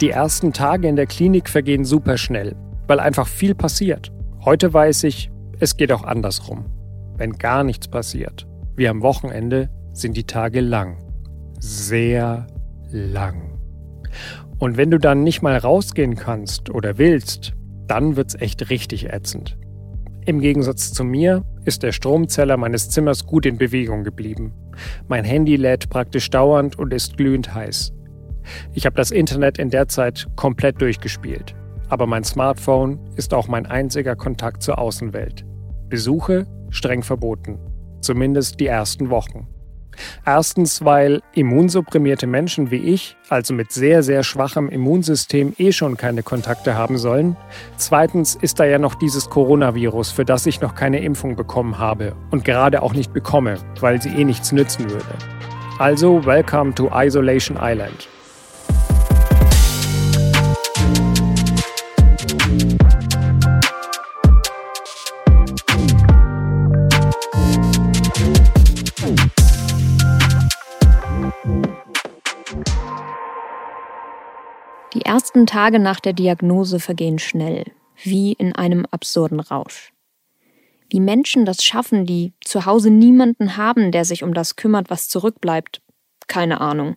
Die ersten Tage in der Klinik vergehen super schnell, weil einfach viel passiert. Heute weiß ich, es geht auch andersrum. Wenn gar nichts passiert, wie am Wochenende, sind die Tage lang. Sehr lang. Und wenn du dann nicht mal rausgehen kannst oder willst, dann wird's echt richtig ätzend. Im Gegensatz zu mir ist der Stromzeller meines Zimmers gut in Bewegung geblieben. Mein Handy lädt praktisch dauernd und ist glühend heiß. Ich habe das Internet in der Zeit komplett durchgespielt. Aber mein Smartphone ist auch mein einziger Kontakt zur Außenwelt. Besuche streng verboten. Zumindest die ersten Wochen. Erstens, weil immunsupprimierte Menschen wie ich, also mit sehr, sehr schwachem Immunsystem, eh schon keine Kontakte haben sollen. Zweitens ist da ja noch dieses Coronavirus, für das ich noch keine Impfung bekommen habe und gerade auch nicht bekomme, weil sie eh nichts nützen würde. Also, welcome to Isolation Island. Ersten Tage nach der Diagnose vergehen schnell, wie in einem absurden Rausch. Wie Menschen das schaffen, die zu Hause niemanden haben, der sich um das kümmert, was zurückbleibt, keine Ahnung.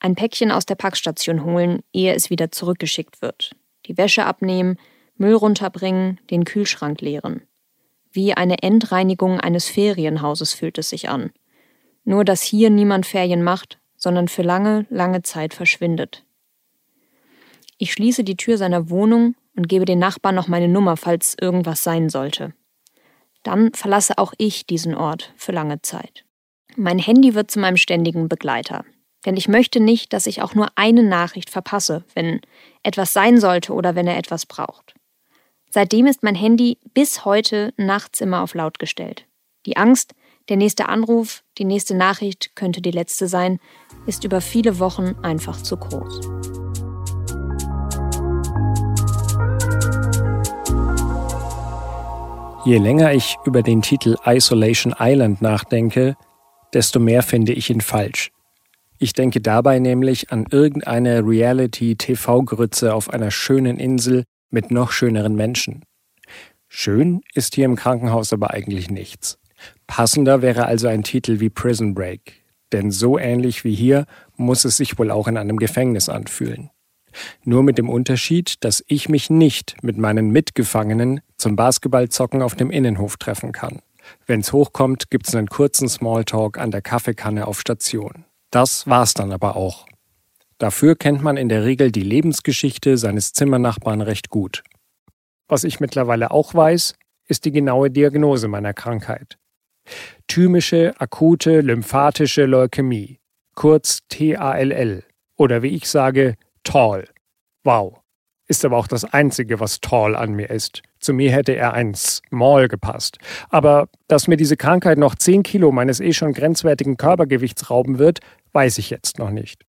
Ein Päckchen aus der Packstation holen, ehe es wieder zurückgeschickt wird. Die Wäsche abnehmen, Müll runterbringen, den Kühlschrank leeren. Wie eine Endreinigung eines Ferienhauses fühlt es sich an. Nur dass hier niemand Ferien macht, sondern für lange, lange Zeit verschwindet. Ich schließe die Tür seiner Wohnung und gebe den Nachbarn noch meine Nummer, falls irgendwas sein sollte. Dann verlasse auch ich diesen Ort für lange Zeit. Mein Handy wird zu meinem ständigen Begleiter. Denn ich möchte nicht, dass ich auch nur eine Nachricht verpasse, wenn etwas sein sollte oder wenn er etwas braucht. Seitdem ist mein Handy bis heute nachts immer auf laut gestellt. Die Angst, der nächste Anruf, die nächste Nachricht könnte die letzte sein, ist über viele Wochen einfach zu groß. Je länger ich über den Titel Isolation Island nachdenke, desto mehr finde ich ihn falsch. Ich denke dabei nämlich an irgendeine Reality-TV-Grütze auf einer schönen Insel mit noch schöneren Menschen. Schön ist hier im Krankenhaus aber eigentlich nichts. Passender wäre also ein Titel wie Prison Break, denn so ähnlich wie hier muss es sich wohl auch in einem Gefängnis anfühlen. Nur mit dem Unterschied, dass ich mich nicht mit meinen Mitgefangenen zum Basketballzocken auf dem Innenhof treffen kann. Wenn's hochkommt, gibt's einen kurzen Smalltalk an der Kaffeekanne auf Station. Das war's dann aber auch. Dafür kennt man in der Regel die Lebensgeschichte seines Zimmernachbarn recht gut. Was ich mittlerweile auch weiß, ist die genaue Diagnose meiner Krankheit. Thymische akute lymphatische Leukämie, kurz TALL, oder wie ich sage, tall. Wow. Ist aber auch das Einzige, was tall an mir ist. Zu mir hätte er ein small gepasst. Aber dass mir diese Krankheit noch 10 Kilo meines eh schon grenzwertigen Körpergewichts rauben wird, weiß ich jetzt noch nicht.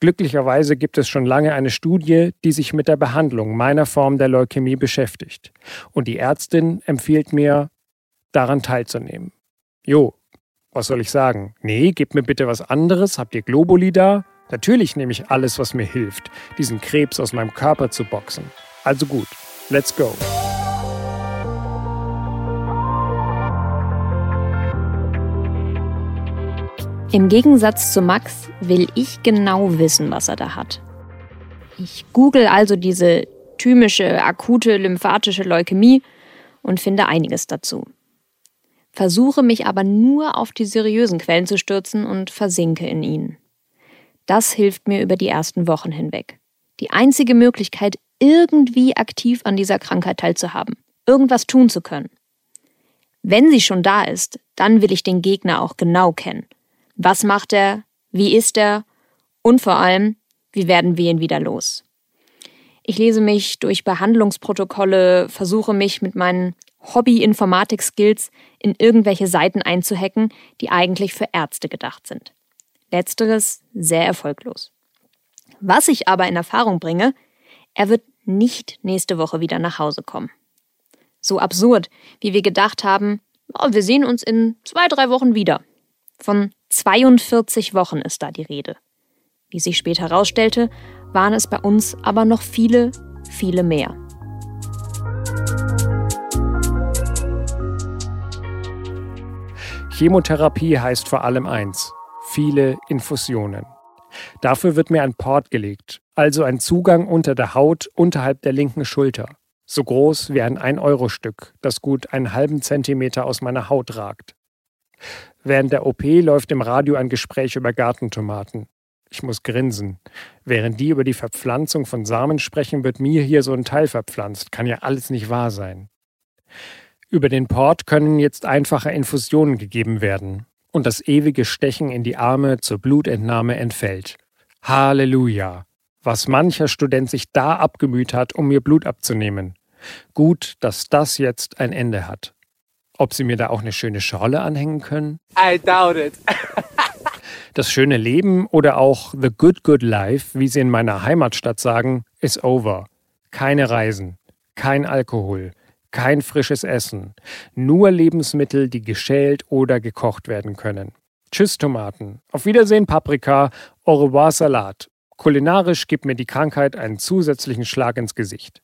Glücklicherweise gibt es schon lange eine Studie, die sich mit der Behandlung meiner Form der Leukämie beschäftigt. Und die Ärztin empfiehlt mir, daran teilzunehmen. Jo, was soll ich sagen? Nee, gib mir bitte was anderes. Habt ihr Globuli da? Natürlich nehme ich alles, was mir hilft, diesen Krebs aus meinem Körper zu boxen. Also gut, let's go. Im Gegensatz zu Max will ich genau wissen, was er da hat. Ich google also diese thymische, akute lymphatische Leukämie und finde einiges dazu. Versuche mich aber nur auf die seriösen Quellen zu stürzen und versinke in ihnen. Das hilft mir über die ersten Wochen hinweg. Die einzige Möglichkeit, irgendwie aktiv an dieser Krankheit teilzuhaben, irgendwas tun zu können. Wenn sie schon da ist, dann will ich den Gegner auch genau kennen. Was macht er? Wie ist er? Und vor allem, wie werden wir ihn wieder los? Ich lese mich durch Behandlungsprotokolle, versuche mich mit meinen Hobby-Informatik-Skills in irgendwelche Seiten einzuhacken, die eigentlich für Ärzte gedacht sind. Letzteres sehr erfolglos. Was ich aber in Erfahrung bringe, er wird nicht nächste Woche wieder nach Hause kommen. So absurd, wie wir gedacht haben, oh, wir sehen uns in zwei, drei Wochen wieder. Von 42 Wochen ist da die Rede. Wie sich später herausstellte, waren es bei uns aber noch viele, viele mehr. Chemotherapie heißt vor allem eins, viele Infusionen. Dafür wird mir ein Port gelegt, also ein Zugang unter der Haut unterhalb der linken Schulter, so groß wie ein 1-Euro-Stück, das gut einen halben Zentimeter aus meiner Haut ragt. Während der OP läuft im Radio ein Gespräch über Gartentomaten. Ich muss grinsen. Während die über die Verpflanzung von Samen sprechen, wird mir hier so ein Teil verpflanzt. Kann ja alles nicht wahr sein. Über den Port können jetzt einfache Infusionen gegeben werden und das ewige Stechen in die Arme zur Blutentnahme entfällt. Halleluja! Was mancher Student sich da abgemüht hat, um mir Blut abzunehmen. Gut, dass das jetzt ein Ende hat. Ob Sie mir da auch eine schöne Schorle anhängen können? I doubt it. das schöne Leben oder auch the good good life, wie Sie in meiner Heimatstadt sagen, is over. Keine Reisen, kein Alkohol, kein frisches Essen, nur Lebensmittel, die geschält oder gekocht werden können. Tschüss Tomaten, auf Wiedersehen Paprika, au revoir Salat. Kulinarisch gibt mir die Krankheit einen zusätzlichen Schlag ins Gesicht.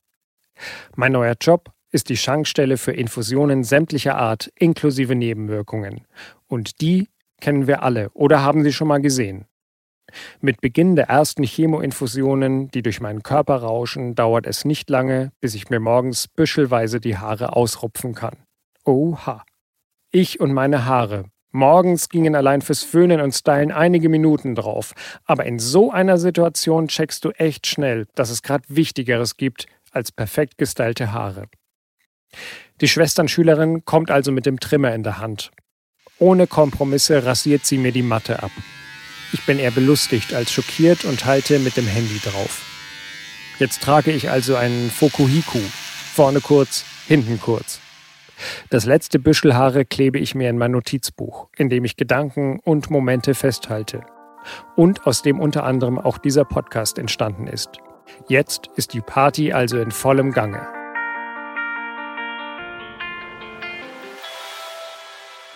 Mein neuer Job ist die Schankstelle für Infusionen sämtlicher Art inklusive Nebenwirkungen. Und die kennen wir alle oder haben sie schon mal gesehen. Mit Beginn der ersten Chemoinfusionen, die durch meinen Körper rauschen, dauert es nicht lange, bis ich mir morgens büschelweise die Haare ausrupfen kann. Oha. Ich und meine Haare. Morgens gingen allein fürs Föhnen und Stylen einige Minuten drauf. Aber in so einer Situation checkst du echt schnell, dass es gerade Wichtigeres gibt als perfekt gestylte Haare. Die Schwesternschülerin kommt also mit dem Trimmer in der Hand. Ohne Kompromisse rasiert sie mir die Matte ab. Ich bin eher belustigt als schockiert und halte mit dem Handy drauf. Jetzt trage ich also einen Fokuhiku. Vorne kurz, hinten kurz. Das letzte Büschel Haare klebe ich mir in mein Notizbuch, in dem ich Gedanken und Momente festhalte. Und aus dem unter anderem auch dieser Podcast entstanden ist. Jetzt ist die Party also in vollem Gange.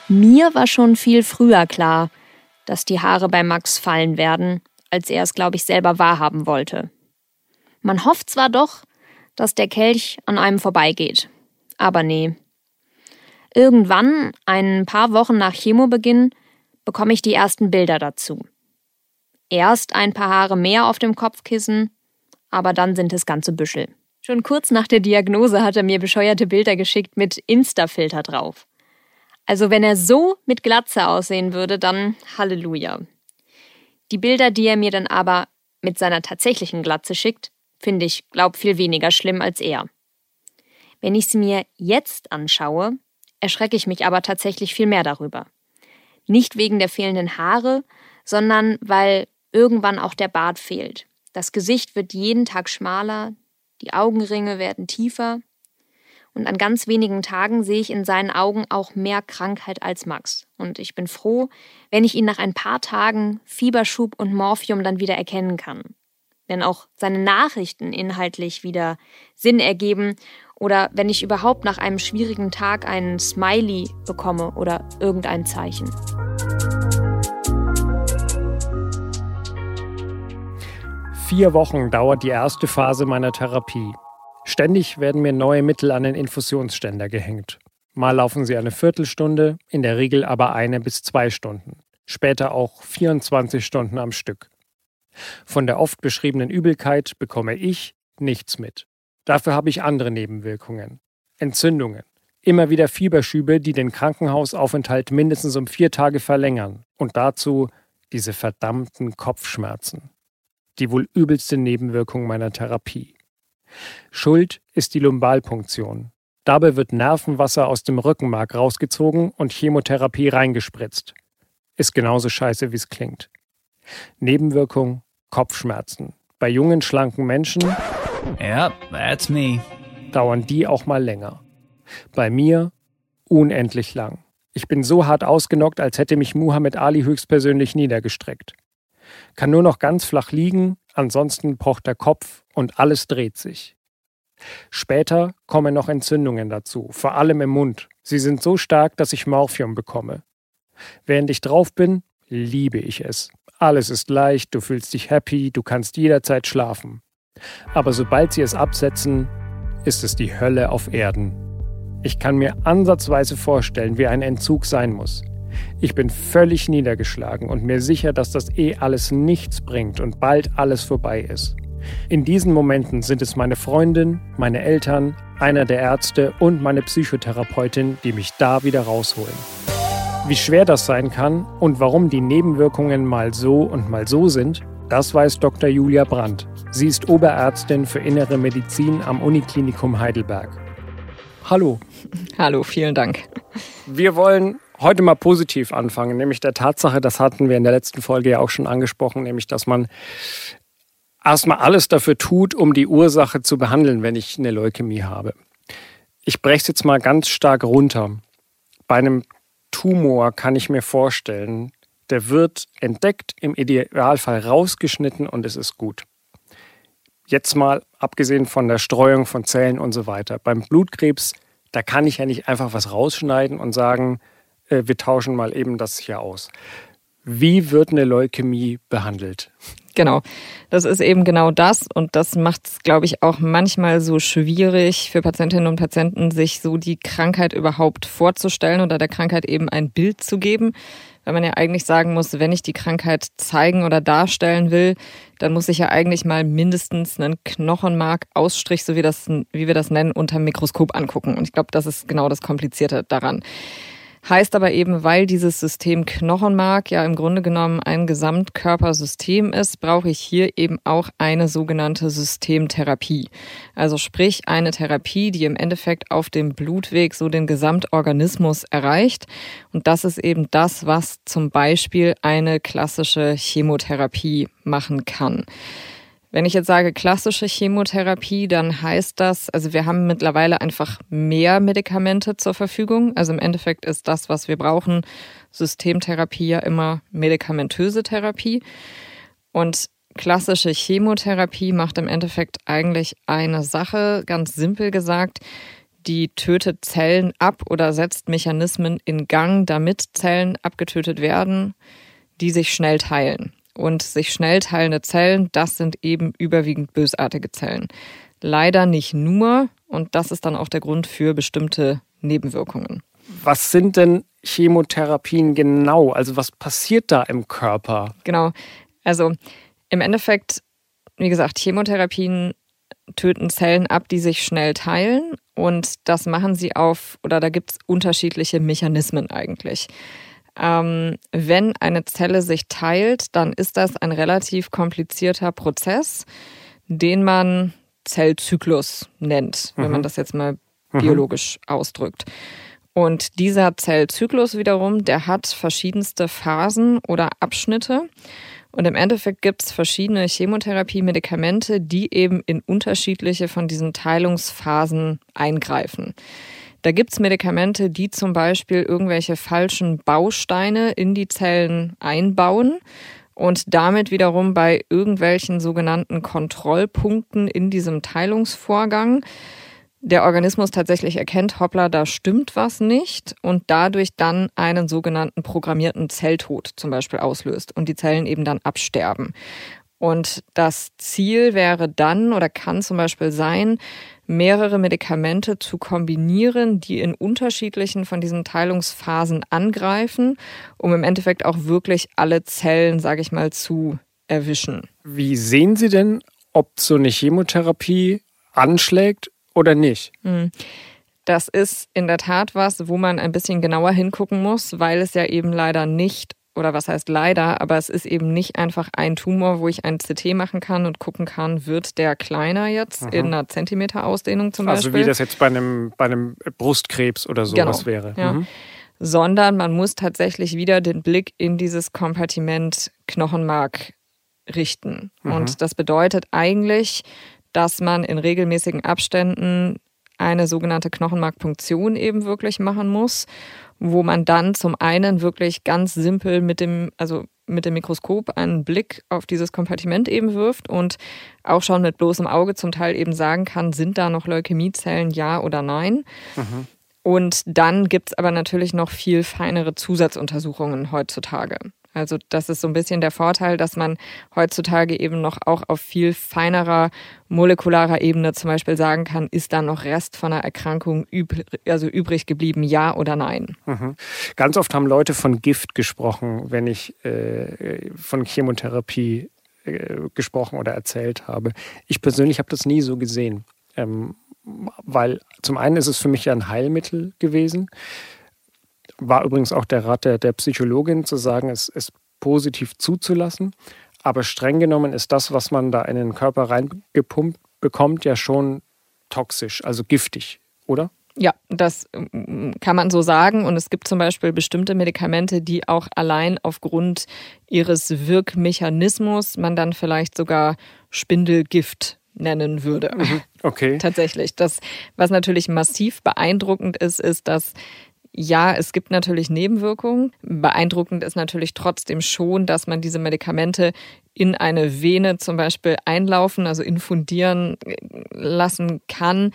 Mir war schon viel früher klar, dass die Haare bei Max fallen werden, als er es, glaube ich, selber wahrhaben wollte. Man hofft zwar doch, dass der Kelch an einem vorbeigeht, aber nee. Irgendwann, ein paar Wochen nach Chemobeginn, bekomme ich die ersten Bilder dazu. Erst ein paar Haare mehr auf dem Kopfkissen, aber dann sind es ganze Büschel. Schon kurz nach der Diagnose hat er mir bescheuerte Bilder geschickt mit Insta-Filter drauf. Also wenn er so mit Glatze aussehen würde, dann Halleluja. Die Bilder, die er mir dann aber mit seiner tatsächlichen Glatze schickt, finde ich, glaub, viel weniger schlimm als er. Wenn ich sie mir jetzt anschaue, erschrecke ich mich aber tatsächlich viel mehr darüber. Nicht wegen der fehlenden Haare, sondern weil irgendwann auch der Bart fehlt. Das Gesicht wird jeden Tag schmaler, die Augenringe werden tiefer und an ganz wenigen Tagen sehe ich in seinen Augen auch mehr Krankheit als Max. Und ich bin froh, wenn ich ihn nach ein paar Tagen Fieberschub und Morphium dann wieder erkennen kann. Wenn auch seine Nachrichten inhaltlich wieder Sinn ergeben oder wenn ich überhaupt nach einem schwierigen Tag einen Smiley bekomme oder irgendein Zeichen. Vier Wochen dauert die erste Phase meiner Therapie. Ständig werden mir neue Mittel an den Infusionsständer gehängt. Mal laufen sie eine Viertelstunde, in der Regel aber eine bis zwei Stunden. Später auch 24 Stunden am Stück. Von der oft beschriebenen Übelkeit bekomme ich nichts mit. Dafür habe ich andere Nebenwirkungen. Entzündungen. Immer wieder Fieberschübe, die den Krankenhausaufenthalt mindestens um vier Tage verlängern. Und dazu diese verdammten Kopfschmerzen. Die wohl übelste Nebenwirkung meiner Therapie. Schuld ist die Lumbalpunktion. Dabei wird Nervenwasser aus dem Rückenmark rausgezogen und Chemotherapie reingespritzt. Ist genauso scheiße, wie es klingt. Nebenwirkung Kopfschmerzen. Bei jungen, schlanken Menschen yep, that's me. dauern die auch mal länger. Bei mir unendlich lang. Ich bin so hart ausgenockt, als hätte mich Muhammad Ali höchstpersönlich niedergestreckt. Kann nur noch ganz flach liegen, ansonsten pocht der Kopf und alles dreht sich. Später kommen noch Entzündungen dazu, vor allem im Mund. Sie sind so stark, dass ich Morphium bekomme. Während ich drauf bin, liebe ich es. alles ist leicht, du fühlst dich happy, du kannst jederzeit schlafen. Aber sobald sie es absetzen, ist es die Hölle auf Erden. Ich kann mir ansatzweise vorstellen, wie ein Entzug sein muss. Ich bin völlig niedergeschlagen und mir sicher, dass das eh alles nichts bringt und bald alles vorbei ist. In diesen Momenten sind es meine Freundin, meine Eltern, einer der Ärzte und meine Psychotherapeutin, die mich da wieder rausholen. Wie schwer das sein kann und warum die Nebenwirkungen mal so und mal so sind, das weiß Dr. Julia Brandt. Sie ist Oberärztin für Innere Medizin am Uniklinikum Heidelberg. Hallo. Hallo, vielen Dank. Wir wollen heute mal positiv anfangen, nämlich der Tatsache, das hatten wir in der letzten Folge ja auch schon angesprochen, nämlich dass man erstmal alles dafür tut, um die Ursache zu behandeln, wenn ich eine Leukämie habe. Ich breche es jetzt mal ganz stark runter. Bei einem Tumor kann ich mir vorstellen, der wird entdeckt, im Idealfall rausgeschnitten und es ist gut. Jetzt mal abgesehen von der Streuung von Zellen und so weiter. Beim Blutkrebs, da kann ich ja nicht einfach was rausschneiden und sagen, äh, wir tauschen mal eben das hier aus. Wie wird eine Leukämie behandelt? Genau, das ist eben genau das und das macht es, glaube ich, auch manchmal so schwierig für Patientinnen und Patienten, sich so die Krankheit überhaupt vorzustellen oder der Krankheit eben ein Bild zu geben. Weil man ja eigentlich sagen muss, wenn ich die Krankheit zeigen oder darstellen will, dann muss ich ja eigentlich mal mindestens einen Knochenmark-Ausstrich, so wie, das, wie wir das nennen, unter Mikroskop angucken. Und ich glaube, das ist genau das Komplizierte daran. Heißt aber eben, weil dieses System Knochenmark ja im Grunde genommen ein Gesamtkörpersystem ist, brauche ich hier eben auch eine sogenannte Systemtherapie. Also sprich eine Therapie, die im Endeffekt auf dem Blutweg so den Gesamtorganismus erreicht. Und das ist eben das, was zum Beispiel eine klassische Chemotherapie machen kann. Wenn ich jetzt sage klassische Chemotherapie, dann heißt das, also wir haben mittlerweile einfach mehr Medikamente zur Verfügung. Also im Endeffekt ist das, was wir brauchen, Systemtherapie ja immer medikamentöse Therapie. Und klassische Chemotherapie macht im Endeffekt eigentlich eine Sache, ganz simpel gesagt, die tötet Zellen ab oder setzt Mechanismen in Gang, damit Zellen abgetötet werden, die sich schnell teilen und sich schnell teilende Zellen, das sind eben überwiegend bösartige Zellen. Leider nicht nur und das ist dann auch der Grund für bestimmte Nebenwirkungen. Was sind denn Chemotherapien genau? Also was passiert da im Körper? Genau. Also im Endeffekt, wie gesagt, Chemotherapien töten Zellen ab, die sich schnell teilen. Und das machen sie auf, oder da gibt es unterschiedliche Mechanismen eigentlich. Ähm, wenn eine Zelle sich teilt, dann ist das ein relativ komplizierter Prozess, den man Zellzyklus nennt, mhm. wenn man mhm. das jetzt mal mhm. biologisch ausdrückt. Und dieser Zellzyklus wiederum, der hat verschiedenste Phasen oder Abschnitte. Und im Endeffekt gibt es verschiedene Chemotherapie-Medikamente, die eben in unterschiedliche von diesen Teilungsphasen eingreifen. Da gibt's Medikamente, die zum Beispiel irgendwelche falschen Bausteine in die Zellen einbauen und damit wiederum bei irgendwelchen sogenannten Kontrollpunkten in diesem Teilungsvorgang der Organismus tatsächlich erkennt, hoppla, da stimmt was nicht und dadurch dann einen sogenannten programmierten Zelltod zum Beispiel auslöst und die Zellen eben dann absterben. Und das Ziel wäre dann oder kann zum Beispiel sein, mehrere Medikamente zu kombinieren, die in unterschiedlichen von diesen Teilungsphasen angreifen, um im Endeffekt auch wirklich alle Zellen, sage ich mal, zu erwischen. Wie sehen Sie denn, ob so eine Chemotherapie anschlägt oder nicht? Hm. Das ist in der Tat was, wo man ein bisschen genauer hingucken muss, weil es ja eben leider nicht oder was heißt leider, aber es ist eben nicht einfach ein Tumor, wo ich ein CT machen kann und gucken kann, wird der kleiner jetzt Aha. in einer Zentimeter-Ausdehnung zum also Beispiel. Also wie das jetzt bei einem, bei einem Brustkrebs oder sowas genau. wäre. Ja. Mhm. Sondern man muss tatsächlich wieder den Blick in dieses Kompartiment Knochenmark richten. Mhm. Und das bedeutet eigentlich, dass man in regelmäßigen Abständen eine sogenannte Knochenmarkpunktion eben wirklich machen muss wo man dann zum einen wirklich ganz simpel mit dem, also mit dem Mikroskop einen Blick auf dieses Kompartiment eben wirft und auch schon mit bloßem Auge zum Teil eben sagen kann, sind da noch Leukämiezellen, ja oder nein. Mhm. Und dann gibt es aber natürlich noch viel feinere Zusatzuntersuchungen heutzutage. Also das ist so ein bisschen der Vorteil, dass man heutzutage eben noch auch auf viel feinerer molekularer Ebene zum Beispiel sagen kann, ist da noch Rest von einer Erkrankung üb also übrig geblieben, ja oder nein. Mhm. Ganz oft haben Leute von Gift gesprochen, wenn ich äh, von Chemotherapie äh, gesprochen oder erzählt habe. Ich persönlich habe das nie so gesehen, ähm, weil zum einen ist es für mich ja ein Heilmittel gewesen war übrigens auch der Rat der, der Psychologin zu sagen, es ist positiv zuzulassen. Aber streng genommen ist das, was man da in den Körper reingepumpt bekommt, ja schon toxisch, also giftig, oder? Ja, das mm, kann man so sagen. Und es gibt zum Beispiel bestimmte Medikamente, die auch allein aufgrund ihres Wirkmechanismus man dann vielleicht sogar Spindelgift nennen würde. Mhm. Okay. Tatsächlich. Das, was natürlich massiv beeindruckend ist, ist, dass ja, es gibt natürlich Nebenwirkungen. Beeindruckend ist natürlich trotzdem schon, dass man diese Medikamente in eine Vene zum Beispiel einlaufen, also infundieren lassen kann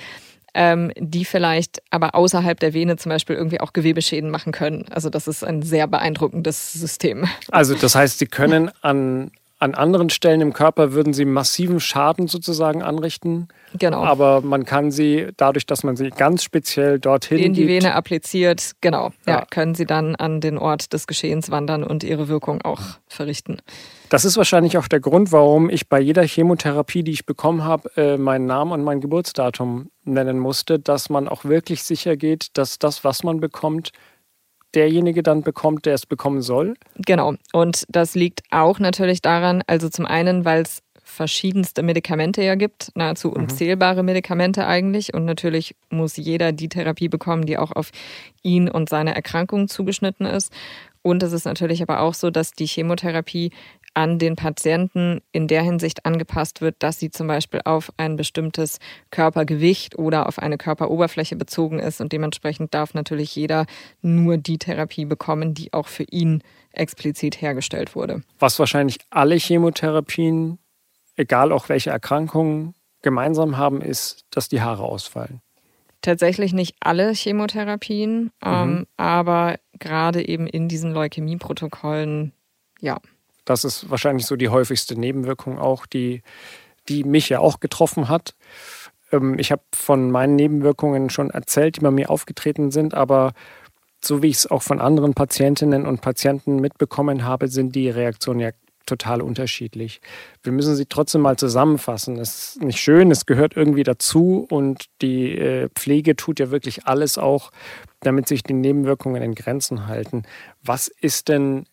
ähm, die vielleicht aber außerhalb der Vene zum Beispiel irgendwie auch Gewebeschäden machen können. Also das ist ein sehr beeindruckendes System. Also das heißt, sie können an an anderen Stellen im Körper würden sie massiven Schaden sozusagen anrichten. Genau. Aber man kann sie, dadurch, dass man sie ganz speziell dorthin in die Vene appliziert, genau, ja. ja, können sie dann an den Ort des Geschehens wandern und ihre Wirkung auch verrichten. Das ist wahrscheinlich auch der Grund, warum ich bei jeder Chemotherapie, die ich bekommen habe, äh, meinen Namen und mein Geburtsdatum nennen musste, dass man auch wirklich sicher geht, dass das, was man bekommt, derjenige dann bekommt, der es bekommen soll? Genau. Und das liegt auch natürlich daran, also zum einen, weil es verschiedenste Medikamente ja gibt, nahezu mhm. unzählbare Medikamente eigentlich. Und natürlich muss jeder die Therapie bekommen, die auch auf ihn und seine Erkrankung zugeschnitten ist. Und es ist natürlich aber auch so, dass die Chemotherapie an den Patienten in der Hinsicht angepasst wird, dass sie zum Beispiel auf ein bestimmtes Körpergewicht oder auf eine Körperoberfläche bezogen ist. Und dementsprechend darf natürlich jeder nur die Therapie bekommen, die auch für ihn explizit hergestellt wurde. Was wahrscheinlich alle Chemotherapien, egal auch welche Erkrankungen, gemeinsam haben, ist, dass die Haare ausfallen. Tatsächlich nicht alle Chemotherapien, mhm. ähm, aber gerade eben in diesen Leukämieprotokollen, ja. Das ist wahrscheinlich so die häufigste Nebenwirkung auch, die, die mich ja auch getroffen hat. Ähm, ich habe von meinen Nebenwirkungen schon erzählt, die bei mir aufgetreten sind, aber so wie ich es auch von anderen Patientinnen und Patienten mitbekommen habe, sind die Reaktionen ja total unterschiedlich. Wir müssen sie trotzdem mal zusammenfassen. Es ist nicht schön, es gehört irgendwie dazu und die äh, Pflege tut ja wirklich alles auch, damit sich die Nebenwirkungen in Grenzen halten. Was ist denn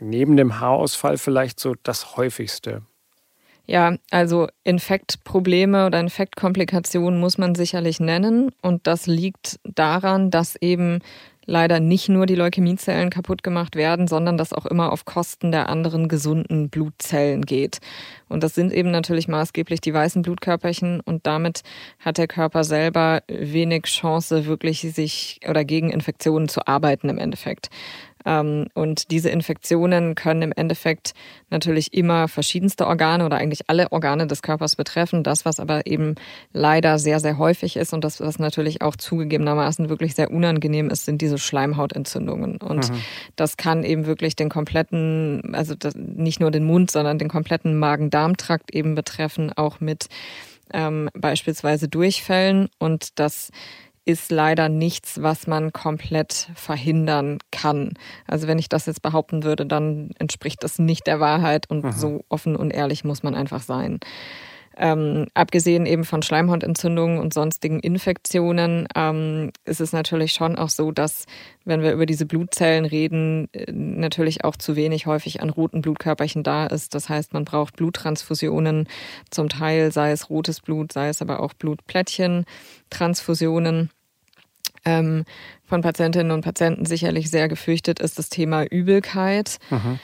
neben dem Haarausfall vielleicht so das häufigste? Ja, also Infektprobleme oder Infektkomplikationen muss man sicherlich nennen. Und das liegt daran, dass eben leider nicht nur die Leukämiezellen kaputt gemacht werden, sondern das auch immer auf Kosten der anderen gesunden Blutzellen geht. Und das sind eben natürlich maßgeblich die weißen Blutkörperchen und damit hat der Körper selber wenig Chance, wirklich sich oder gegen Infektionen zu arbeiten im Endeffekt. Ähm, und diese Infektionen können im Endeffekt natürlich immer verschiedenste Organe oder eigentlich alle Organe des Körpers betreffen. Das, was aber eben leider sehr, sehr häufig ist und das, was natürlich auch zugegebenermaßen wirklich sehr unangenehm ist, sind diese Schleimhautentzündungen. Und mhm. das kann eben wirklich den kompletten, also nicht nur den Mund, sondern den kompletten Magen-Darm-Trakt eben betreffen, auch mit ähm, beispielsweise Durchfällen. Und das ist leider nichts, was man komplett verhindern kann. Also wenn ich das jetzt behaupten würde, dann entspricht das nicht der Wahrheit und Aha. so offen und ehrlich muss man einfach sein. Ähm, abgesehen eben von Schleimhautentzündungen und sonstigen Infektionen ähm, ist es natürlich schon auch so, dass wenn wir über diese Blutzellen reden, äh, natürlich auch zu wenig häufig an roten Blutkörperchen da ist. Das heißt, man braucht Bluttransfusionen, zum Teil sei es rotes Blut, sei es aber auch Blutplättchen, Transfusionen ähm, von Patientinnen und Patienten sicherlich sehr gefürchtet ist das Thema Übelkeit. Mhm.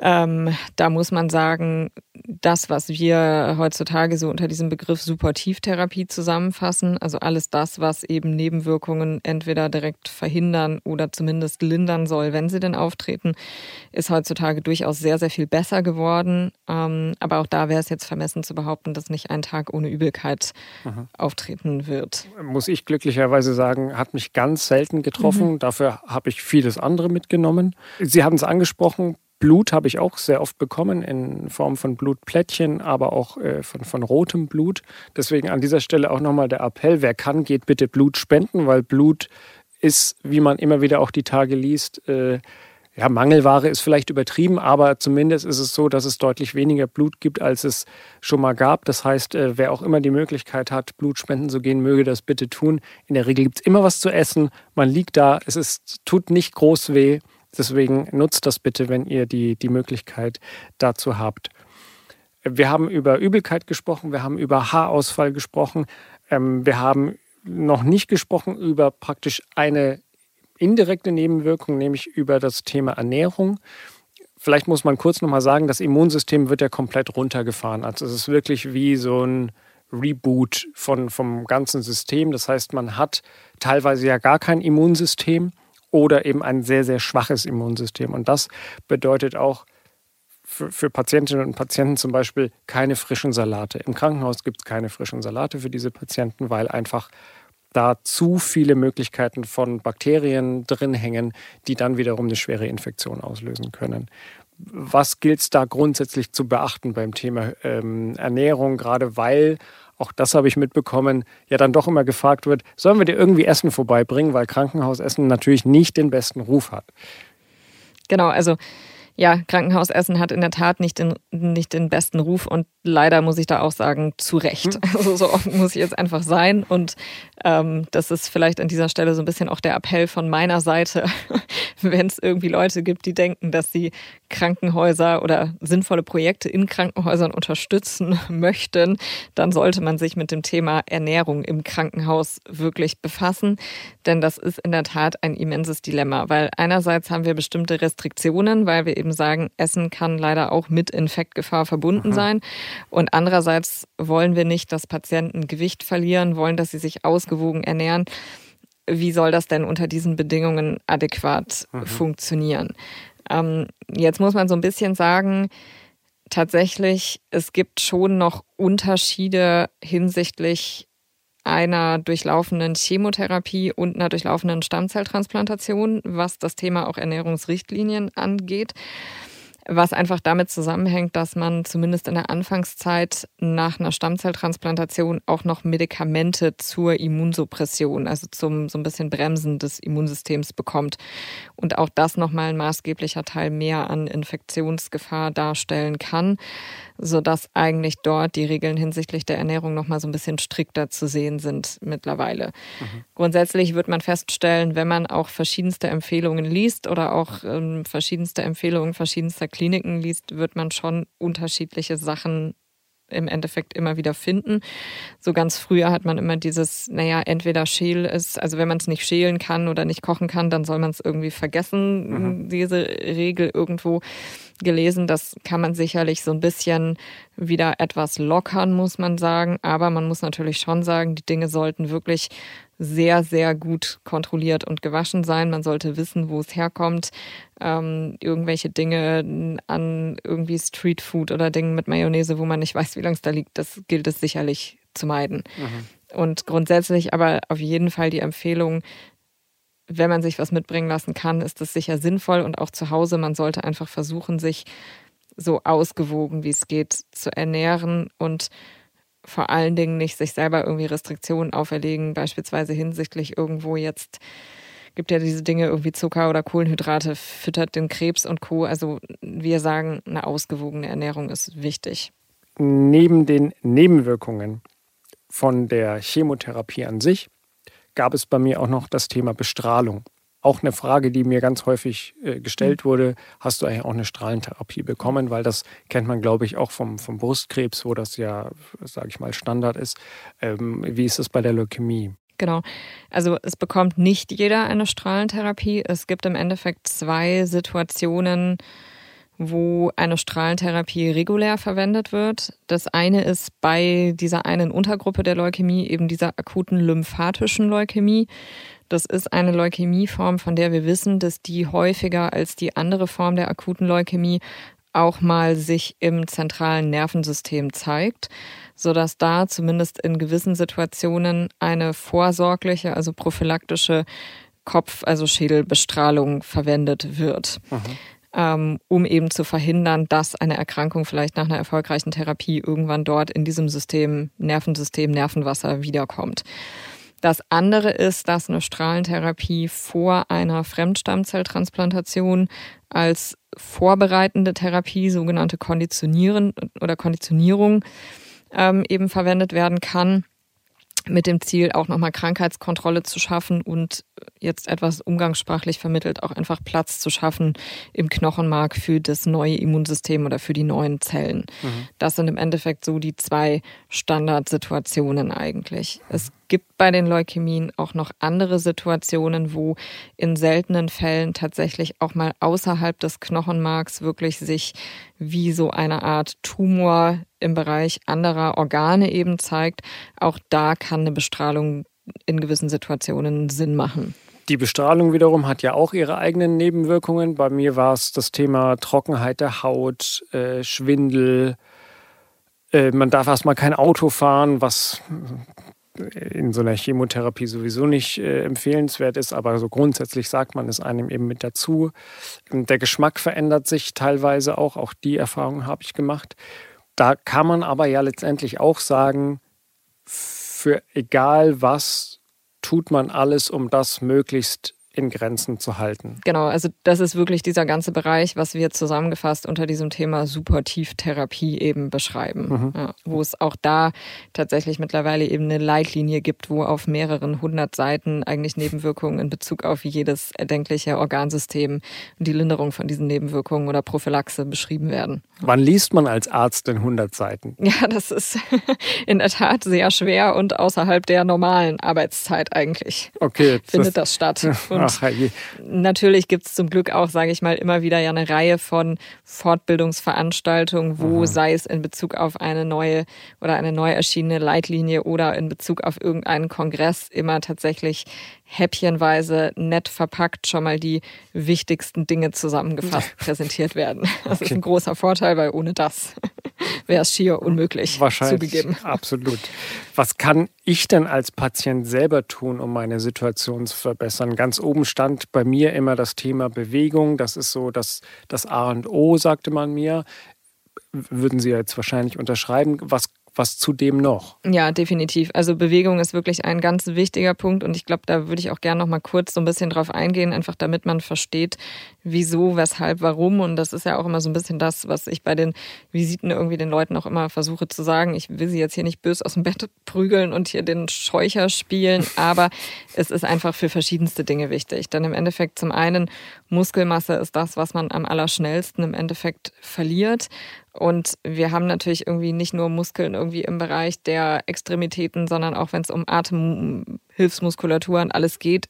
Ähm, da muss man sagen, das, was wir heutzutage so unter diesem Begriff Supportivtherapie zusammenfassen, also alles das, was eben Nebenwirkungen entweder direkt verhindern oder zumindest lindern soll, wenn sie denn auftreten, ist heutzutage durchaus sehr, sehr viel besser geworden. Ähm, aber auch da wäre es jetzt vermessen zu behaupten, dass nicht ein Tag ohne Übelkeit mhm. auftreten wird. Muss ich glücklicherweise sagen, hat mich ganz selten getroffen. Mhm. Dafür habe ich vieles andere mitgenommen. Sie haben es angesprochen, Blut habe ich auch sehr oft bekommen in Form von Blutplättchen, aber auch äh, von, von rotem Blut. Deswegen an dieser Stelle auch nochmal der Appell, wer kann, geht bitte Blut spenden, weil Blut ist, wie man immer wieder auch die Tage liest, äh, ja, Mangelware ist vielleicht übertrieben, aber zumindest ist es so, dass es deutlich weniger Blut gibt, als es schon mal gab. Das heißt, äh, wer auch immer die Möglichkeit hat, Blutspenden zu gehen, möge das bitte tun. In der Regel gibt es immer was zu essen. Man liegt da, es ist, tut nicht groß weh. Deswegen nutzt das bitte, wenn ihr die, die Möglichkeit dazu habt. Wir haben über Übelkeit gesprochen, wir haben über Haarausfall gesprochen, ähm, wir haben noch nicht gesprochen über praktisch eine indirekte Nebenwirkung, nämlich über das Thema Ernährung. Vielleicht muss man kurz nochmal sagen, das Immunsystem wird ja komplett runtergefahren. Also es ist wirklich wie so ein Reboot von, vom ganzen System. Das heißt, man hat teilweise ja gar kein Immunsystem oder eben ein sehr, sehr schwaches Immunsystem. Und das bedeutet auch für, für Patientinnen und Patienten zum Beispiel keine frischen Salate. Im Krankenhaus gibt es keine frischen Salate für diese Patienten, weil einfach da zu viele Möglichkeiten von Bakterien drin hängen, die dann wiederum eine schwere Infektion auslösen können. Was gilt es da grundsätzlich zu beachten beim Thema ähm, Ernährung, gerade weil auch das habe ich mitbekommen, ja dann doch immer gefragt wird, sollen wir dir irgendwie Essen vorbeibringen, weil Krankenhausessen natürlich nicht den besten Ruf hat. Genau, also ja, Krankenhausessen hat in der Tat nicht den, nicht den besten Ruf und leider muss ich da auch sagen, zu Recht. Hm. Also so offen muss ich jetzt einfach sein und ähm, das ist vielleicht an dieser Stelle so ein bisschen auch der Appell von meiner Seite, wenn es irgendwie Leute gibt, die denken, dass sie Krankenhäuser oder sinnvolle Projekte in Krankenhäusern unterstützen möchten, dann sollte man sich mit dem Thema Ernährung im Krankenhaus wirklich befassen, denn das ist in der Tat ein immenses Dilemma, weil einerseits haben wir bestimmte Restriktionen, weil wir eben sagen, Essen kann leider auch mit Infektgefahr verbunden mhm. sein und andererseits wollen wir nicht, dass Patienten Gewicht verlieren, wollen, dass sie sich aus ausgewogen ernähren. Wie soll das denn unter diesen Bedingungen adäquat mhm. funktionieren? Ähm, jetzt muss man so ein bisschen sagen, tatsächlich, es gibt schon noch Unterschiede hinsichtlich einer durchlaufenden Chemotherapie und einer durchlaufenden Stammzelltransplantation, was das Thema auch Ernährungsrichtlinien angeht was einfach damit zusammenhängt, dass man zumindest in der Anfangszeit nach einer Stammzelltransplantation auch noch Medikamente zur Immunsuppression, also zum so ein bisschen Bremsen des Immunsystems bekommt. Und auch das nochmal ein maßgeblicher Teil mehr an Infektionsgefahr darstellen kann, sodass eigentlich dort die Regeln hinsichtlich der Ernährung nochmal so ein bisschen strikter zu sehen sind mittlerweile. Mhm. Grundsätzlich wird man feststellen, wenn man auch verschiedenste Empfehlungen liest oder auch ähm, verschiedenste Empfehlungen verschiedenster Kliniken liest, wird man schon unterschiedliche Sachen im Endeffekt immer wieder finden. So ganz früher hat man immer dieses, naja, entweder schäl ist, also wenn man es nicht schälen kann oder nicht kochen kann, dann soll man es irgendwie vergessen, mhm. diese Regel irgendwo gelesen. Das kann man sicherlich so ein bisschen wieder etwas lockern, muss man sagen. Aber man muss natürlich schon sagen, die Dinge sollten wirklich sehr, sehr gut kontrolliert und gewaschen sein. Man sollte wissen, wo es herkommt. Ähm, irgendwelche Dinge an irgendwie Streetfood oder Dingen mit Mayonnaise, wo man nicht weiß, wie lange es da liegt, das gilt es sicherlich zu meiden. Mhm. Und grundsätzlich aber auf jeden Fall die Empfehlung, wenn man sich was mitbringen lassen kann, ist das sicher sinnvoll und auch zu Hause. Man sollte einfach versuchen, sich so ausgewogen wie es geht zu ernähren und vor allen Dingen nicht sich selber irgendwie Restriktionen auferlegen, beispielsweise hinsichtlich irgendwo jetzt gibt ja diese Dinge irgendwie Zucker oder Kohlenhydrate, füttert den Krebs und Co. Also wir sagen, eine ausgewogene Ernährung ist wichtig. Neben den Nebenwirkungen von der Chemotherapie an sich gab es bei mir auch noch das Thema Bestrahlung auch eine Frage, die mir ganz häufig äh, gestellt mhm. wurde. Hast du eigentlich auch eine Strahlentherapie bekommen? Weil das kennt man, glaube ich, auch vom, vom Brustkrebs, wo das ja, sage ich mal, Standard ist. Ähm, wie ist es bei der Leukämie? Genau. Also es bekommt nicht jeder eine Strahlentherapie. Es gibt im Endeffekt zwei Situationen, wo eine Strahlentherapie regulär verwendet wird. Das eine ist bei dieser einen Untergruppe der Leukämie, eben dieser akuten lymphatischen Leukämie. Das ist eine Leukämieform, von der wir wissen, dass die häufiger als die andere Form der akuten Leukämie auch mal sich im zentralen Nervensystem zeigt, sodass da zumindest in gewissen Situationen eine vorsorgliche, also prophylaktische Kopf-, also Schädelbestrahlung verwendet wird. Mhm. ähm, um eben zu verhindern, dass eine Erkrankung vielleicht nach einer erfolgreichen Therapie irgendwann dort in diesem System, Nervensystem, Nervenwasser wiederkommt. Das andere ist, dass eine Strahlentherapie vor einer Fremdstammzelltransplantation als vorbereitende Therapie, sogenannte Konditionieren oder Konditionierung, ähm, eben verwendet werden kann mit dem Ziel, auch nochmal Krankheitskontrolle zu schaffen und jetzt etwas umgangssprachlich vermittelt, auch einfach Platz zu schaffen im Knochenmark für das neue Immunsystem oder für die neuen Zellen. Mhm. Das sind im Endeffekt so die zwei Standardsituationen eigentlich. Mhm. Es gibt bei den Leukämien auch noch andere Situationen, wo in seltenen Fällen tatsächlich auch mal außerhalb des Knochenmarks wirklich sich wie so eine Art Tumor im Bereich anderer Organe eben zeigt. Auch da kann eine Bestrahlung in gewissen Situationen Sinn machen. Die Bestrahlung wiederum hat ja auch ihre eigenen Nebenwirkungen. Bei mir war es das Thema Trockenheit der Haut, äh, Schwindel. Äh, man darf erstmal kein Auto fahren, was in so einer Chemotherapie sowieso nicht äh, empfehlenswert ist, aber so grundsätzlich sagt man es einem eben mit dazu. Der Geschmack verändert sich teilweise auch, auch die Erfahrung habe ich gemacht. Da kann man aber ja letztendlich auch sagen, für egal was tut man alles, um das möglichst in Grenzen zu halten. Genau, also das ist wirklich dieser ganze Bereich, was wir zusammengefasst unter diesem Thema Supportivtherapie eben beschreiben, mhm. ja, wo es auch da tatsächlich mittlerweile eben eine Leitlinie gibt, wo auf mehreren hundert Seiten eigentlich Nebenwirkungen in Bezug auf jedes erdenkliche Organsystem und die Linderung von diesen Nebenwirkungen oder Prophylaxe beschrieben werden. Wann liest man als Arzt denn 100 Seiten? Ja, das ist in der Tat sehr schwer und außerhalb der normalen Arbeitszeit eigentlich. Okay, findet das, das statt. Und Ach, natürlich gibt es zum Glück auch, sage ich mal, immer wieder ja eine Reihe von Fortbildungsveranstaltungen, wo mhm. sei es in Bezug auf eine neue oder eine neu erschienene Leitlinie oder in Bezug auf irgendeinen Kongress immer tatsächlich häppchenweise nett verpackt schon mal die wichtigsten Dinge zusammengefasst präsentiert werden. Das okay. ist ein großer Vorteil, weil ohne das wäre es schier unmöglich Wahrscheinlich, zugegeben. Absolut. Was kann ich denn als Patient selber tun, um meine Situation zu verbessern? Ganz oben stand bei mir immer das Thema Bewegung. Das ist so das, das A und O, sagte man mir. Würden Sie jetzt wahrscheinlich unterschreiben. Was was zudem noch? Ja, definitiv. Also Bewegung ist wirklich ein ganz wichtiger Punkt und ich glaube, da würde ich auch gerne noch mal kurz so ein bisschen drauf eingehen, einfach damit man versteht, wieso, weshalb, warum und das ist ja auch immer so ein bisschen das, was ich bei den Visiten irgendwie den Leuten auch immer versuche zu sagen. Ich will sie jetzt hier nicht bös aus dem Bett prügeln und hier den Scheucher spielen, aber es ist einfach für verschiedenste Dinge wichtig. Denn im Endeffekt zum einen Muskelmasse ist das, was man am allerschnellsten im Endeffekt verliert und wir haben natürlich irgendwie nicht nur Muskeln irgendwie im Bereich der Extremitäten, sondern auch wenn es um Atemhilfsmuskulatur und alles geht,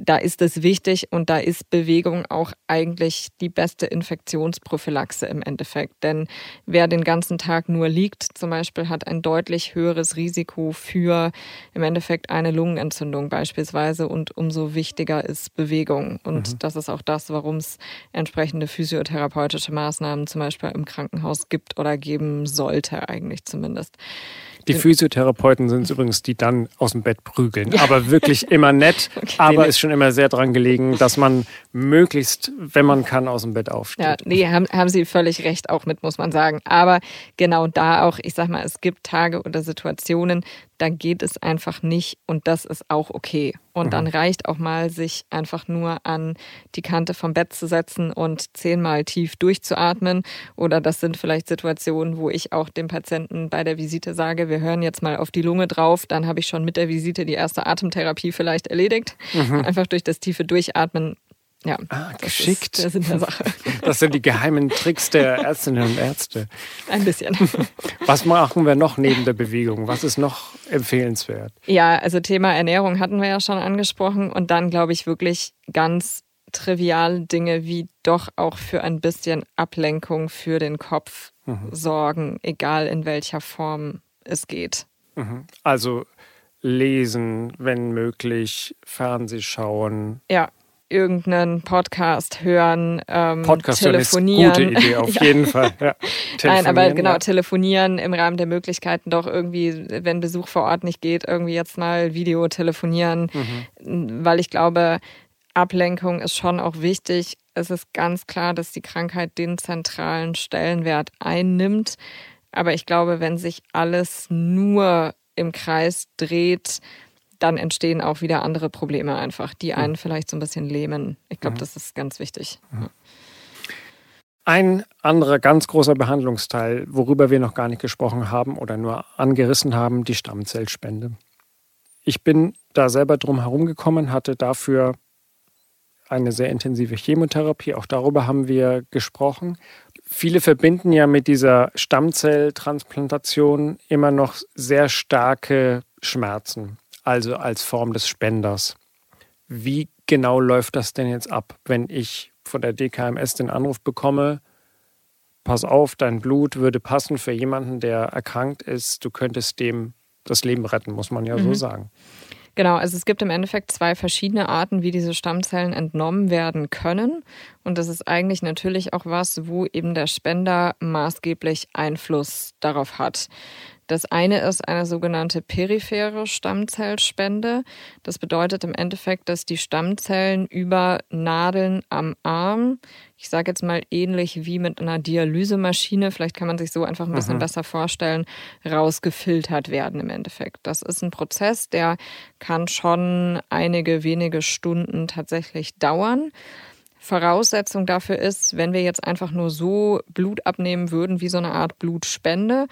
da ist es wichtig und da ist Bewegung auch eigentlich die beste Infektionsprophylaxe im Endeffekt. Denn wer den ganzen Tag nur liegt, zum Beispiel, hat ein deutlich höheres Risiko für im Endeffekt eine Lungenentzündung beispielsweise und umso wichtiger ist Bewegung. Und mhm. das ist auch das, warum es entsprechende physiotherapeutische Maßnahmen zum Beispiel im Krankenhaus gibt oder geben sollte, eigentlich zumindest. Die Physiotherapeuten sind übrigens, die dann aus dem Bett prügeln. Aber wirklich immer nett. okay. Aber ist schon immer sehr dran gelegen, dass man möglichst, wenn man kann, aus dem Bett aufsteht. Ja, nee, haben, haben Sie völlig recht auch mit, muss man sagen. Aber genau da auch, ich sag mal, es gibt Tage oder Situationen, da geht es einfach nicht und das ist auch okay. Und mhm. dann reicht auch mal, sich einfach nur an die Kante vom Bett zu setzen und zehnmal tief durchzuatmen. Oder das sind vielleicht Situationen, wo ich auch dem Patienten bei der Visite sage, wir hören jetzt mal auf die Lunge drauf. Dann habe ich schon mit der Visite die erste Atemtherapie vielleicht erledigt. Mhm. Einfach durch das tiefe Durchatmen ja, ah, geschickt. Das ist Sache. Das sind die geheimen Tricks der Ärztinnen und Ärzte. Ein bisschen. Was machen wir noch neben der Bewegung? Was ist noch empfehlenswert? Ja, also Thema Ernährung hatten wir ja schon angesprochen und dann glaube ich wirklich ganz triviale Dinge wie doch auch für ein bisschen Ablenkung für den Kopf mhm. sorgen, egal in welcher Form es geht. Mhm. Also lesen, wenn möglich, Fernseh schauen. Ja, irgendeinen Podcast hören, ähm, Podcast telefonieren. Ist gute Idee, auf ja. jeden Fall. Ja. Nein, aber genau, ja. telefonieren im Rahmen der Möglichkeiten doch irgendwie, wenn Besuch vor Ort nicht geht, irgendwie jetzt mal Video telefonieren, mhm. weil ich glaube, Ablenkung ist schon auch wichtig. es ist ganz klar, dass die Krankheit den zentralen Stellenwert einnimmt. Aber ich glaube, wenn sich alles nur im Kreis dreht, dann entstehen auch wieder andere Probleme einfach, die einen vielleicht so ein bisschen lähmen. Ich glaube, mhm. das ist ganz wichtig. Mhm. Ein anderer ganz großer Behandlungsteil, worüber wir noch gar nicht gesprochen haben oder nur angerissen haben, die Stammzellspende. Ich bin da selber drum herumgekommen, hatte dafür eine sehr intensive Chemotherapie. Auch darüber haben wir gesprochen. Viele verbinden ja mit dieser Stammzelltransplantation immer noch sehr starke Schmerzen, also als Form des Spenders. Wie genau läuft das denn jetzt ab, wenn ich von der DKMS den Anruf bekomme, pass auf, dein Blut würde passen für jemanden, der erkrankt ist, du könntest dem das Leben retten, muss man ja mhm. so sagen. Genau, also es gibt im Endeffekt zwei verschiedene Arten, wie diese Stammzellen entnommen werden können. Und das ist eigentlich natürlich auch was, wo eben der Spender maßgeblich Einfluss darauf hat. Das eine ist eine sogenannte periphere Stammzellspende. Das bedeutet im Endeffekt, dass die Stammzellen über Nadeln am Arm, ich sage jetzt mal ähnlich wie mit einer Dialysemaschine, vielleicht kann man sich so einfach ein bisschen mhm. besser vorstellen, rausgefiltert werden im Endeffekt. Das ist ein Prozess, der kann schon einige wenige Stunden tatsächlich dauern. Voraussetzung dafür ist, wenn wir jetzt einfach nur so Blut abnehmen würden, wie so eine Art Blutspende,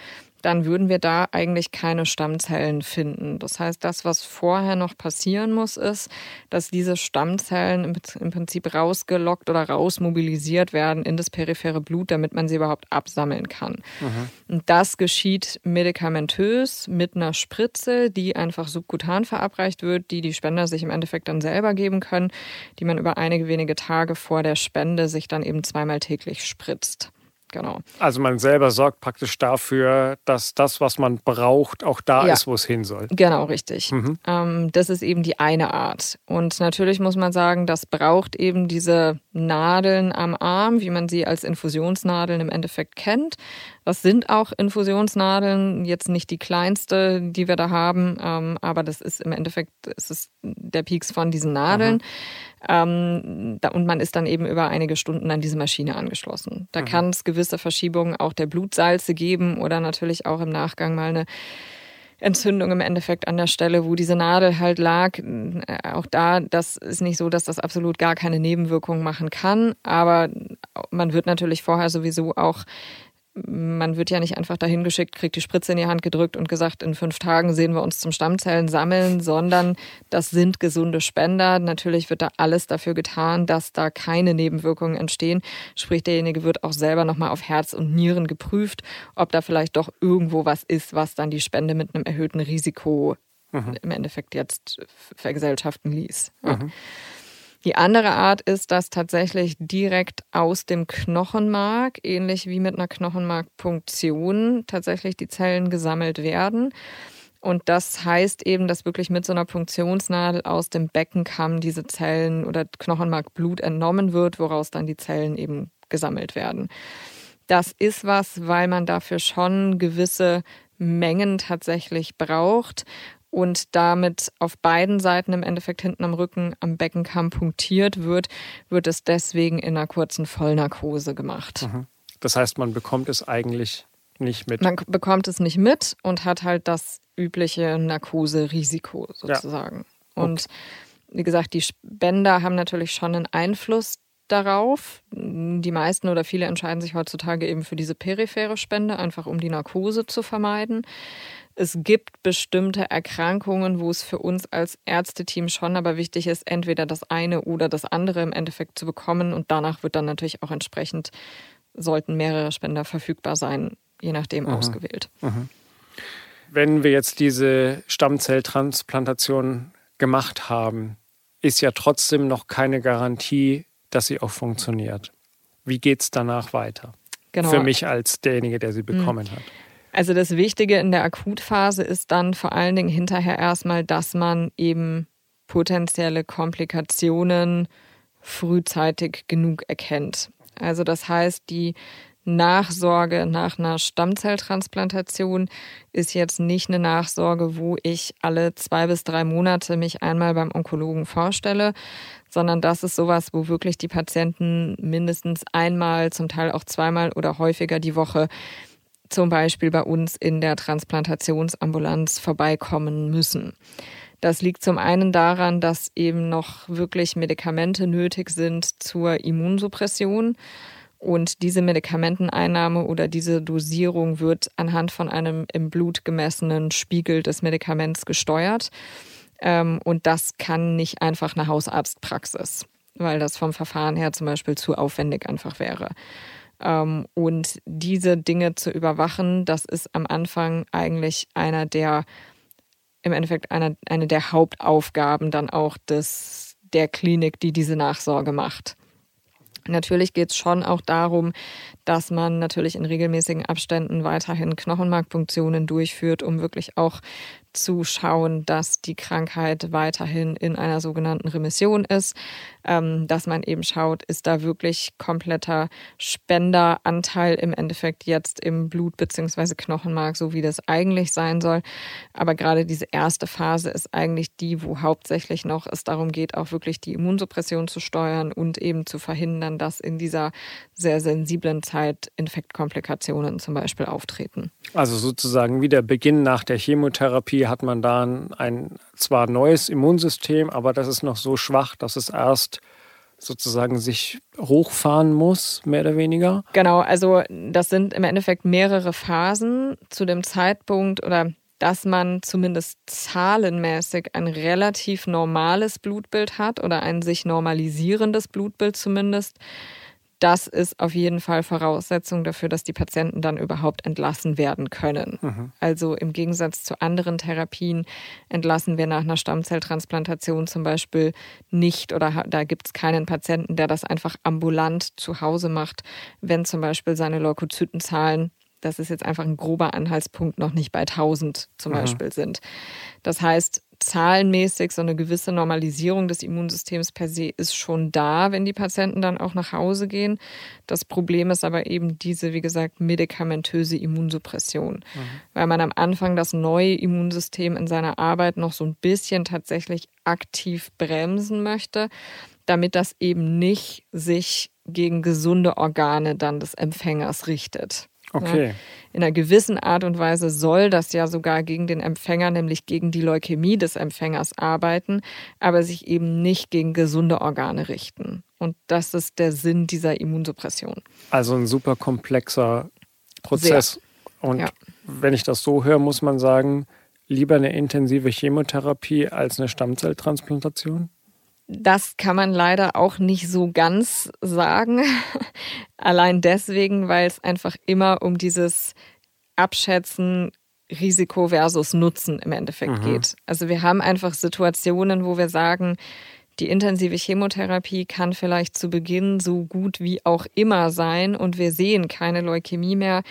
dann würden wir da eigentlich keine Stammzellen finden. Das heißt, das, was vorher noch passieren muss, ist, dass diese Stammzellen im Prinzip rausgelockt oder rausmobilisiert werden in das periphere Blut, damit man sie überhaupt absammeln kann. Mhm. Und das geschieht medikamentös mit einer Spritze, die einfach subkutan verabreicht wird, die die Spender sich im Endeffekt dann selber geben können, die man über einige wenige Tage vor der Spende sich dann eben zweimal täglich spritzt. Genau. Also man selber sorgt praktisch dafür, dass das, was man braucht, auch da ja. ist, wo es hin soll. Genau, richtig. Mhm. Ähm, das ist eben die eine Art. Und natürlich muss man sagen, das braucht eben diese Nadeln am Arm, wie man sie als Infusionsnadeln im Endeffekt kennt. Das sind auch Infusionsnadeln, jetzt nicht die kleinste, die wir da haben, ähm, aber das ist im Endeffekt es ist der Peaks von diesen Nadeln. Ähm, da, und man ist dann eben über einige Stunden an diese Maschine angeschlossen. Da kann es gewisse Verschiebungen auch der Blutsalze geben oder natürlich auch im Nachgang mal eine Entzündung im Endeffekt an der Stelle, wo diese Nadel halt lag. Äh, auch da, das ist nicht so, dass das absolut gar keine Nebenwirkungen machen kann, aber man wird natürlich vorher sowieso auch man wird ja nicht einfach dahin geschickt, kriegt die Spritze in die Hand gedrückt und gesagt, in fünf Tagen sehen wir uns zum Stammzellen sammeln, sondern das sind gesunde Spender. Natürlich wird da alles dafür getan, dass da keine Nebenwirkungen entstehen. Sprich, derjenige wird auch selber nochmal auf Herz und Nieren geprüft, ob da vielleicht doch irgendwo was ist, was dann die Spende mit einem erhöhten Risiko mhm. im Endeffekt jetzt vergesellschaften ließ. Ja. Die andere Art ist, dass tatsächlich direkt aus dem Knochenmark, ähnlich wie mit einer Knochenmarkpunktion, tatsächlich die Zellen gesammelt werden. Und das heißt eben, dass wirklich mit so einer Punktionsnadel aus dem Beckenkamm diese Zellen oder Knochenmarkblut entnommen wird, woraus dann die Zellen eben gesammelt werden. Das ist was, weil man dafür schon gewisse Mengen tatsächlich braucht und damit auf beiden Seiten im Endeffekt hinten am Rücken am Beckenkamm punktiert wird, wird es deswegen in einer kurzen Vollnarkose gemacht. Mhm. Das heißt, man bekommt es eigentlich nicht mit. Man bekommt es nicht mit und hat halt das übliche Narkoserisiko sozusagen. Ja. Und wie gesagt, die Spender haben natürlich schon einen Einfluss darauf. Die meisten oder viele entscheiden sich heutzutage eben für diese periphere Spende, einfach um die Narkose zu vermeiden. Es gibt bestimmte Erkrankungen, wo es für uns als Ärzteteam schon aber wichtig ist, entweder das eine oder das andere im Endeffekt zu bekommen. Und danach wird dann natürlich auch entsprechend, sollten mehrere Spender verfügbar sein, je nachdem mhm. ausgewählt. Mhm. Wenn wir jetzt diese Stammzelltransplantation gemacht haben, ist ja trotzdem noch keine Garantie, dass sie auch funktioniert. Wie geht es danach weiter? Genau. Für mich als derjenige, der sie bekommen mhm. hat. Also das Wichtige in der Akutphase ist dann vor allen Dingen hinterher erstmal, dass man eben potenzielle Komplikationen frühzeitig genug erkennt. Also das heißt, die Nachsorge nach einer Stammzelltransplantation ist jetzt nicht eine Nachsorge, wo ich alle zwei bis drei Monate mich einmal beim Onkologen vorstelle, sondern das ist sowas, wo wirklich die Patienten mindestens einmal, zum Teil auch zweimal oder häufiger die Woche zum Beispiel bei uns in der Transplantationsambulanz vorbeikommen müssen. Das liegt zum einen daran, dass eben noch wirklich Medikamente nötig sind zur Immunsuppression. Und diese Medikamenteneinnahme oder diese Dosierung wird anhand von einem im Blut gemessenen Spiegel des Medikaments gesteuert. Ähm, und das kann nicht einfach eine Hausarztpraxis, weil das vom Verfahren her zum Beispiel zu aufwendig einfach wäre. Ähm, und diese Dinge zu überwachen, das ist am Anfang eigentlich einer der, im Endeffekt eine, eine der Hauptaufgaben dann auch des, der Klinik, die diese Nachsorge macht. Natürlich geht es schon auch darum, dass man natürlich in regelmäßigen Abständen weiterhin Knochenmarkpunktionen durchführt, um wirklich auch zu schauen, dass die Krankheit weiterhin in einer sogenannten Remission ist, ähm, dass man eben schaut, ist da wirklich kompletter Spenderanteil im Endeffekt jetzt im Blut beziehungsweise Knochenmark, so wie das eigentlich sein soll. Aber gerade diese erste Phase ist eigentlich die, wo hauptsächlich noch es darum geht, auch wirklich die Immunsuppression zu steuern und eben zu verhindern, dass in dieser sehr sensiblen Zeit Infektkomplikationen zum Beispiel auftreten. Also sozusagen wie der Beginn nach der Chemotherapie hat man da ein zwar neues Immunsystem, aber das ist noch so schwach, dass es erst sozusagen sich hochfahren muss, mehr oder weniger. Genau, also das sind im Endeffekt mehrere Phasen zu dem Zeitpunkt oder dass man zumindest zahlenmäßig ein relativ normales Blutbild hat oder ein sich normalisierendes Blutbild zumindest das ist auf jeden Fall Voraussetzung dafür, dass die Patienten dann überhaupt entlassen werden können. Mhm. Also im Gegensatz zu anderen Therapien entlassen wir nach einer Stammzelltransplantation zum Beispiel nicht oder da gibt es keinen Patienten, der das einfach ambulant zu Hause macht, wenn zum Beispiel seine Leukozytenzahlen das ist jetzt einfach ein grober Anhaltspunkt, noch nicht bei 1000 zum mhm. Beispiel sind. Das heißt, zahlenmäßig so eine gewisse Normalisierung des Immunsystems per se ist schon da, wenn die Patienten dann auch nach Hause gehen. Das Problem ist aber eben diese, wie gesagt, medikamentöse Immunsuppression, mhm. weil man am Anfang das neue Immunsystem in seiner Arbeit noch so ein bisschen tatsächlich aktiv bremsen möchte, damit das eben nicht sich gegen gesunde Organe dann des Empfängers richtet. Okay. Ja, in einer gewissen Art und Weise soll das ja sogar gegen den Empfänger, nämlich gegen die Leukämie des Empfängers arbeiten, aber sich eben nicht gegen gesunde Organe richten. Und das ist der Sinn dieser Immunsuppression. Also ein super komplexer Prozess. Sehr. Und ja. wenn ich das so höre, muss man sagen, lieber eine intensive Chemotherapie als eine Stammzelltransplantation? Das kann man leider auch nicht so ganz sagen. Allein deswegen, weil es einfach immer um dieses Abschätzen Risiko versus Nutzen im Endeffekt mhm. geht. Also wir haben einfach Situationen, wo wir sagen, die intensive Chemotherapie kann vielleicht zu Beginn so gut wie auch immer sein und wir sehen keine Leukämie mehr.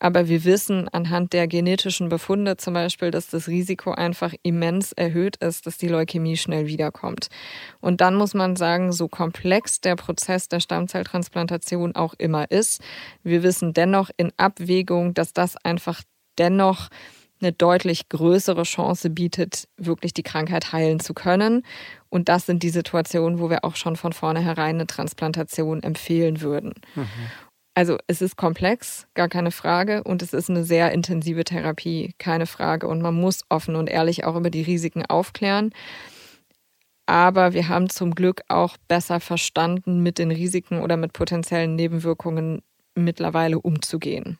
Aber wir wissen anhand der genetischen Befunde zum Beispiel, dass das Risiko einfach immens erhöht ist, dass die Leukämie schnell wiederkommt. Und dann muss man sagen, so komplex der Prozess der Stammzelltransplantation auch immer ist, wir wissen dennoch in Abwägung, dass das einfach dennoch eine deutlich größere Chance bietet, wirklich die Krankheit heilen zu können. Und das sind die Situationen, wo wir auch schon von vornherein eine Transplantation empfehlen würden. Mhm. Also es ist komplex, gar keine Frage, und es ist eine sehr intensive Therapie, keine Frage. Und man muss offen und ehrlich auch über die Risiken aufklären. Aber wir haben zum Glück auch besser verstanden, mit den Risiken oder mit potenziellen Nebenwirkungen mittlerweile umzugehen.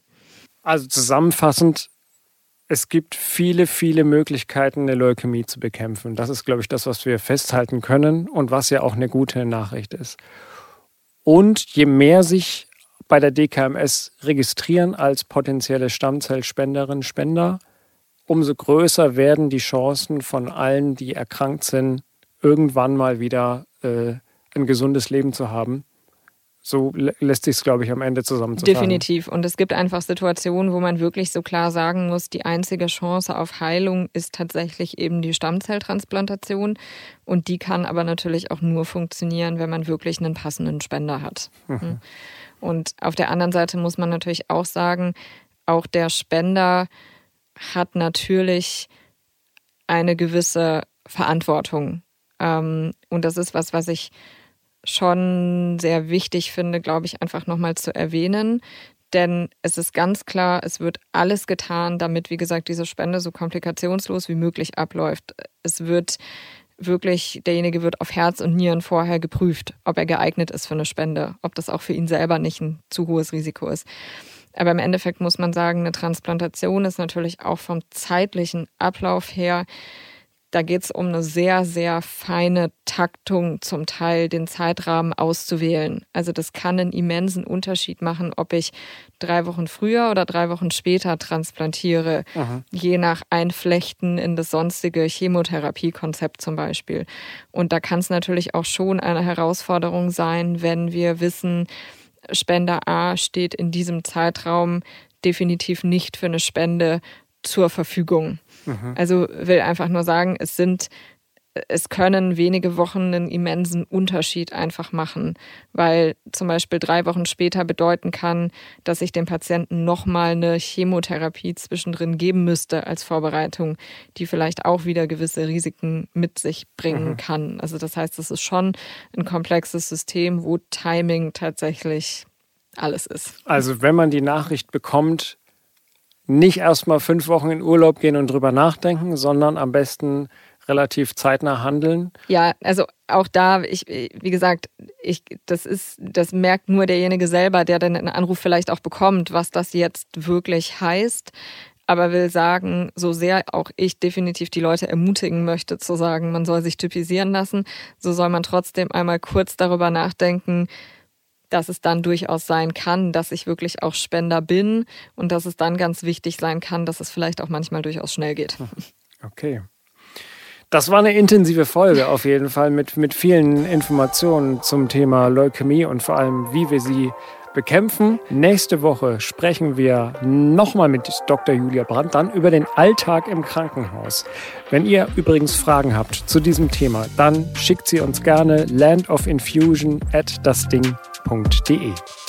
Also zusammenfassend, es gibt viele, viele Möglichkeiten, eine Leukämie zu bekämpfen. Das ist, glaube ich, das, was wir festhalten können und was ja auch eine gute Nachricht ist. Und je mehr sich bei der DKMS registrieren als potenzielle Stammzellspenderinnen, Spender, umso größer werden die Chancen von allen, die erkrankt sind, irgendwann mal wieder äh, ein gesundes Leben zu haben. So lässt sich es, glaube ich, am Ende zusammenzufassen. Definitiv. Und es gibt einfach Situationen, wo man wirklich so klar sagen muss, die einzige Chance auf Heilung ist tatsächlich eben die Stammzelltransplantation. Und die kann aber natürlich auch nur funktionieren, wenn man wirklich einen passenden Spender hat. Mhm. Und auf der anderen Seite muss man natürlich auch sagen, auch der Spender hat natürlich eine gewisse Verantwortung. Ähm, und das ist was, was ich schon sehr wichtig finde, glaube ich, einfach nochmal zu erwähnen. Denn es ist ganz klar, es wird alles getan, damit, wie gesagt, diese Spende so komplikationslos wie möglich abläuft. Es wird wirklich, derjenige wird auf Herz und Nieren vorher geprüft, ob er geeignet ist für eine Spende, ob das auch für ihn selber nicht ein zu hohes Risiko ist. Aber im Endeffekt muss man sagen, eine Transplantation ist natürlich auch vom zeitlichen Ablauf her da geht es um eine sehr, sehr feine Taktung, zum Teil den Zeitrahmen auszuwählen. Also das kann einen immensen Unterschied machen, ob ich drei Wochen früher oder drei Wochen später transplantiere, Aha. je nach Einflechten in das sonstige Chemotherapiekonzept zum Beispiel. Und da kann es natürlich auch schon eine Herausforderung sein, wenn wir wissen, Spender A steht in diesem Zeitraum definitiv nicht für eine Spende zur Verfügung. Mhm. Also will einfach nur sagen, es sind es können wenige Wochen einen immensen Unterschied einfach machen, weil zum Beispiel drei Wochen später bedeuten kann, dass ich dem Patienten nochmal eine Chemotherapie zwischendrin geben müsste als Vorbereitung, die vielleicht auch wieder gewisse Risiken mit sich bringen mhm. kann. Also das heißt, es ist schon ein komplexes System, wo Timing tatsächlich alles ist. Also wenn man die Nachricht bekommt, nicht erstmal fünf Wochen in Urlaub gehen und drüber nachdenken, sondern am besten relativ zeitnah handeln. Ja, also auch da, ich, wie gesagt, ich, das ist, das merkt nur derjenige selber, der dann einen Anruf vielleicht auch bekommt, was das jetzt wirklich heißt. Aber will sagen, so sehr auch ich definitiv die Leute ermutigen möchte, zu sagen, man soll sich typisieren lassen, so soll man trotzdem einmal kurz darüber nachdenken, dass es dann durchaus sein kann, dass ich wirklich auch Spender bin und dass es dann ganz wichtig sein kann, dass es vielleicht auch manchmal durchaus schnell geht. Okay. Das war eine intensive Folge auf jeden Fall mit, mit vielen Informationen zum Thema Leukämie und vor allem, wie wir sie bekämpfen. Nächste Woche sprechen wir nochmal mit Dr. Julia Brandt dann über den Alltag im Krankenhaus. Wenn ihr übrigens Fragen habt zu diesem Thema, dann schickt sie uns gerne landofinfusion at dasding.de www.ftf.de.